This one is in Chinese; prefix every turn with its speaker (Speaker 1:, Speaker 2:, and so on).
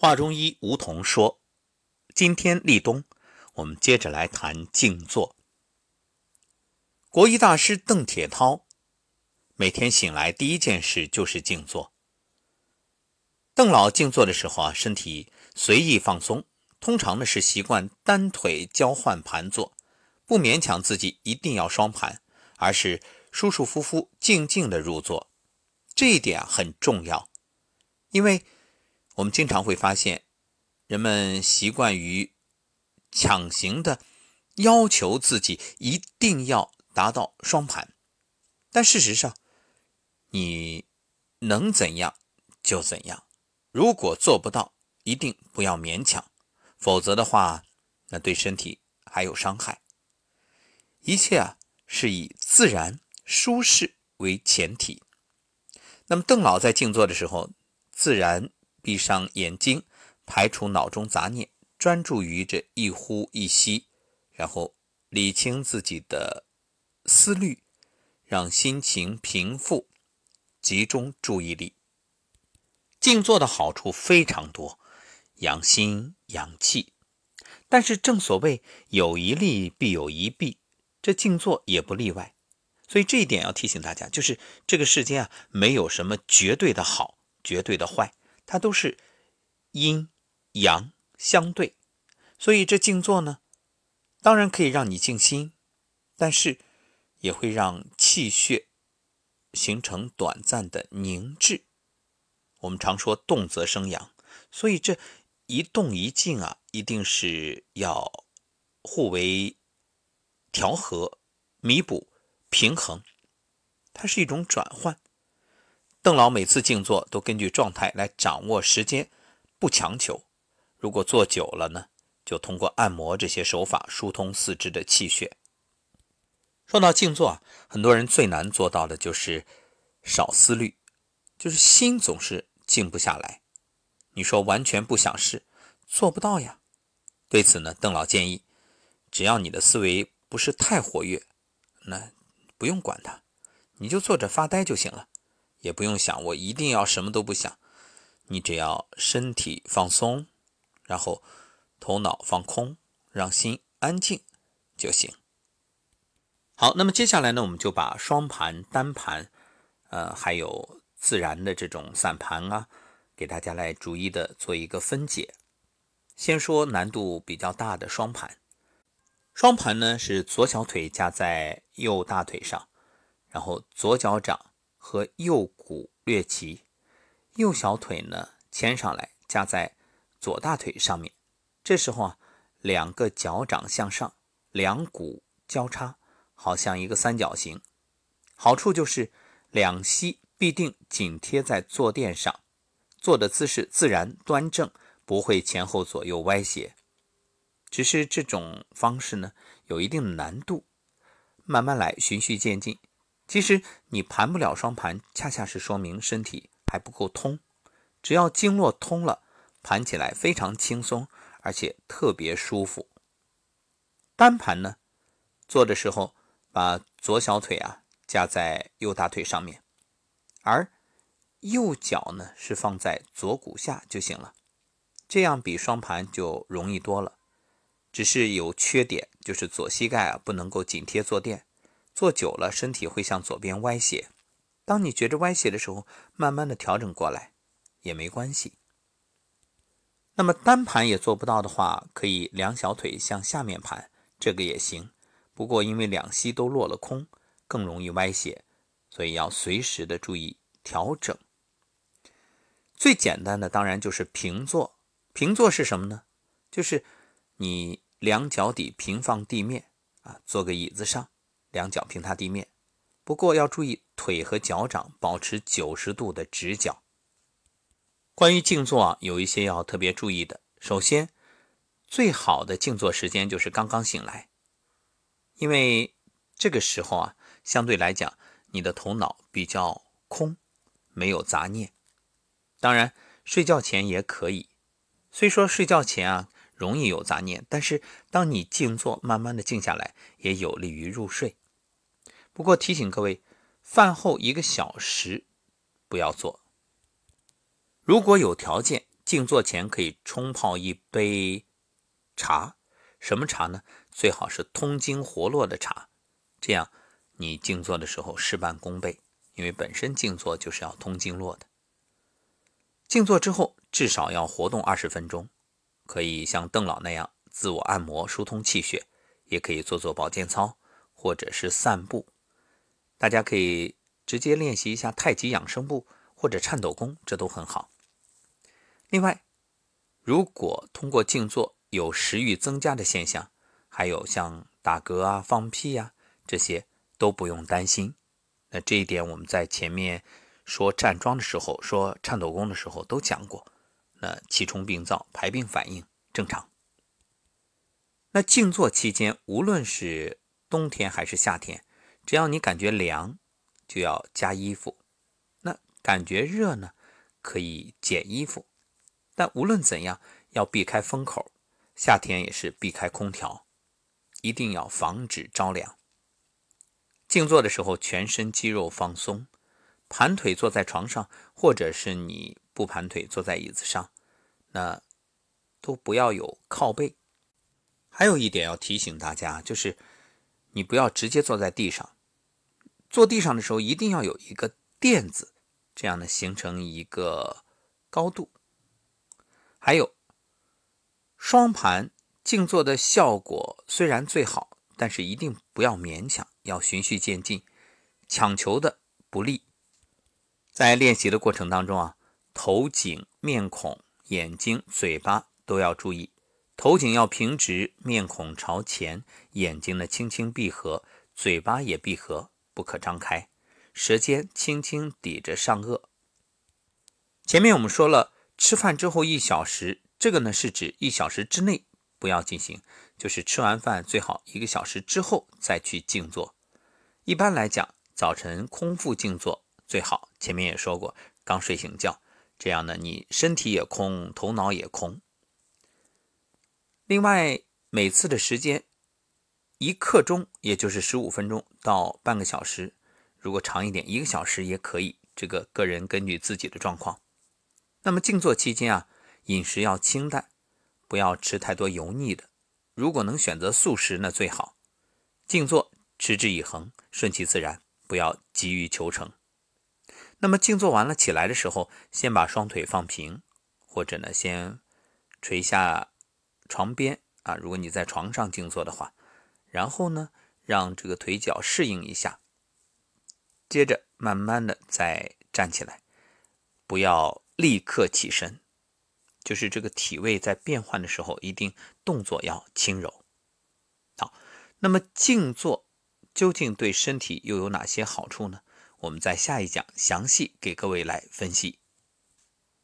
Speaker 1: 华中医吴桐说：“今天立冬，我们接着来谈静坐。国医大师邓铁涛每天醒来第一件事就是静坐。邓老静坐的时候啊，身体随意放松，通常呢是习惯单腿交换盘坐，不勉强自己一定要双盘，而是舒舒服服、静静的入座。这一点很重要，因为。”我们经常会发现，人们习惯于强行的要求自己一定要达到双盘，但事实上，你能怎样就怎样。如果做不到，一定不要勉强，否则的话，那对身体还有伤害。一切啊，是以自然舒适为前提。那么，邓老在静坐的时候，自然。闭上眼睛，排除脑中杂念，专注于这一呼一吸，然后理清自己的思虑，让心情平复，集中注意力。静坐的好处非常多，养心养气。但是正所谓有一利必有一弊，这静坐也不例外。所以这一点要提醒大家，就是这个世间啊，没有什么绝对的好，绝对的坏。它都是阴阳相对，所以这静坐呢，当然可以让你静心，但是也会让气血形成短暂的凝滞。我们常说动则生阳，所以这一动一静啊，一定是要互为调和、弥补、平衡，它是一种转换。邓老每次静坐都根据状态来掌握时间，不强求。如果坐久了呢，就通过按摩这些手法疏通四肢的气血。说到静坐啊，很多人最难做到的就是少思虑，就是心总是静不下来。你说完全不想事，做不到呀。对此呢，邓老建议，只要你的思维不是太活跃，那不用管它，你就坐着发呆就行了。也不用想，我一定要什么都不想。你只要身体放松，然后头脑放空，让心安静就行。好，那么接下来呢，我们就把双盘、单盘，呃，还有自然的这种散盘啊，给大家来逐一的做一个分解。先说难度比较大的双盘。双盘呢是左小腿夹在右大腿上，然后左脚掌。和右骨略齐，右小腿呢牵上来夹在左大腿上面。这时候啊，两个脚掌向上，两骨交叉，好像一个三角形。好处就是两膝必定紧贴在坐垫上，坐的姿势自然端正，不会前后左右歪斜。只是这种方式呢，有一定的难度，慢慢来，循序渐进。其实你盘不了双盘，恰恰是说明身体还不够通。只要经络通了，盘起来非常轻松，而且特别舒服。单盘呢，做的时候把左小腿啊架在右大腿上面，而右脚呢是放在左骨下就行了。这样比双盘就容易多了。只是有缺点，就是左膝盖啊不能够紧贴坐垫。坐久了，身体会向左边歪斜。当你觉着歪斜的时候，慢慢的调整过来也没关系。那么单盘也做不到的话，可以两小腿向下面盘，这个也行。不过因为两膝都落了空，更容易歪斜，所以要随时的注意调整。最简单的当然就是平坐。平坐是什么呢？就是你两脚底平放地面啊，坐个椅子上。两脚平踏地面，不过要注意腿和脚掌保持九十度的直角。关于静坐啊，有一些要特别注意的。首先，最好的静坐时间就是刚刚醒来，因为这个时候啊，相对来讲你的头脑比较空，没有杂念。当然，睡觉前也可以。虽说睡觉前啊容易有杂念，但是当你静坐，慢慢的静下来，也有利于入睡。不过提醒各位，饭后一个小时不要做。如果有条件，静坐前可以冲泡一杯茶，什么茶呢？最好是通经活络的茶，这样你静坐的时候事半功倍。因为本身静坐就是要通经络的。静坐之后至少要活动二十分钟，可以像邓老那样自我按摩疏通气血，也可以做做保健操或者是散步。大家可以直接练习一下太极养生步或者颤抖功，这都很好。另外，如果通过静坐有食欲增加的现象，还有像打嗝啊、放屁呀这些，都不用担心。那这一点我们在前面。说站桩的时候，说颤抖功的时候都讲过，那气冲病灶，排病反应正常。那静坐期间，无论是冬天还是夏天，只要你感觉凉，就要加衣服；那感觉热呢，可以减衣服。但无论怎样，要避开风口，夏天也是避开空调，一定要防止着凉。静坐的时候，全身肌肉放松。盘腿坐在床上，或者是你不盘腿坐在椅子上，那都不要有靠背。还有一点要提醒大家，就是你不要直接坐在地上，坐地上的时候一定要有一个垫子，这样呢形成一个高度。还有双盘静坐的效果虽然最好，但是一定不要勉强，要循序渐进，强求的不利。在练习的过程当中啊，头颈、面孔、眼睛、嘴巴都要注意。头颈要平直，面孔朝前，眼睛呢轻轻闭合，嘴巴也闭合，不可张开。舌尖轻轻抵着上颚。前面我们说了，吃饭之后一小时，这个呢是指一小时之内不要进行，就是吃完饭最好一个小时之后再去静坐。一般来讲，早晨空腹静坐。最好前面也说过，刚睡醒觉，这样呢，你身体也空，头脑也空。另外，每次的时间一刻钟，也就是十五分钟到半个小时，如果长一点，一个小时也可以。这个个人根据自己的状况。那么静坐期间啊，饮食要清淡，不要吃太多油腻的。如果能选择素食，那最好。静坐持之以恒，顺其自然，不要急于求成。那么静坐完了起来的时候，先把双腿放平，或者呢先垂下床边啊。如果你在床上静坐的话，然后呢让这个腿脚适应一下，接着慢慢的再站起来，不要立刻起身，就是这个体位在变换的时候，一定动作要轻柔。好，那么静坐究竟对身体又有哪些好处呢？我们在下一讲详细给各位来分析。